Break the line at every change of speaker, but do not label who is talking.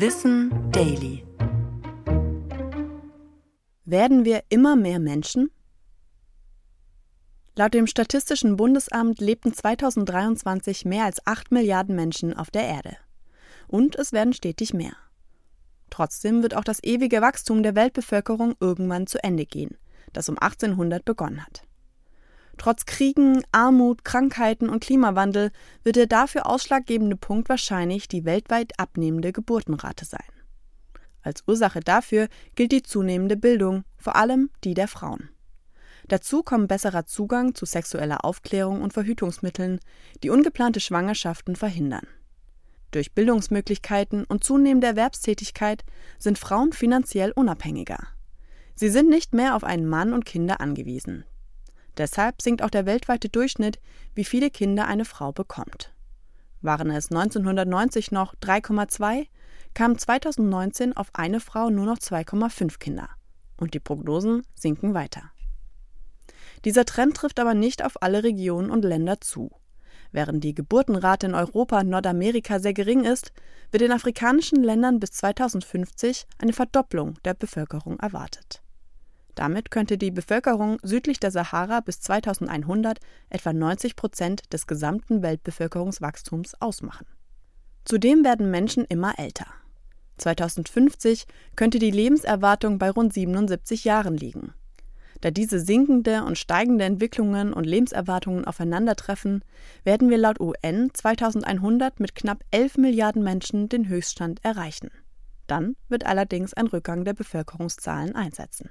Wissen Daily. Werden wir immer mehr Menschen? Laut dem Statistischen Bundesamt lebten 2023 mehr als 8 Milliarden Menschen auf der Erde. Und es werden stetig mehr. Trotzdem wird auch das ewige Wachstum der Weltbevölkerung irgendwann zu Ende gehen, das um 1800 begonnen hat. Trotz Kriegen, Armut, Krankheiten und Klimawandel wird der dafür ausschlaggebende Punkt wahrscheinlich die weltweit abnehmende Geburtenrate sein. Als Ursache dafür gilt die zunehmende Bildung, vor allem die der Frauen. Dazu kommen besserer Zugang zu sexueller Aufklärung und Verhütungsmitteln, die ungeplante Schwangerschaften verhindern. Durch Bildungsmöglichkeiten und zunehmende Erwerbstätigkeit sind Frauen finanziell unabhängiger. Sie sind nicht mehr auf einen Mann und Kinder angewiesen, Deshalb sinkt auch der weltweite Durchschnitt, wie viele Kinder eine Frau bekommt. Waren es 1990 noch 3,2, kamen 2019 auf eine Frau nur noch 2,5 Kinder. Und die Prognosen sinken weiter. Dieser Trend trifft aber nicht auf alle Regionen und Länder zu. Während die Geburtenrate in Europa und Nordamerika sehr gering ist, wird in afrikanischen Ländern bis 2050 eine Verdopplung der Bevölkerung erwartet. Damit könnte die Bevölkerung südlich der Sahara bis 2100 etwa 90 Prozent des gesamten Weltbevölkerungswachstums ausmachen. Zudem werden Menschen immer älter. 2050 könnte die Lebenserwartung bei rund 77 Jahren liegen. Da diese sinkende und steigende Entwicklungen und Lebenserwartungen aufeinandertreffen, werden wir laut UN 2100 mit knapp 11 Milliarden Menschen den Höchststand erreichen. Dann wird allerdings ein Rückgang der Bevölkerungszahlen einsetzen.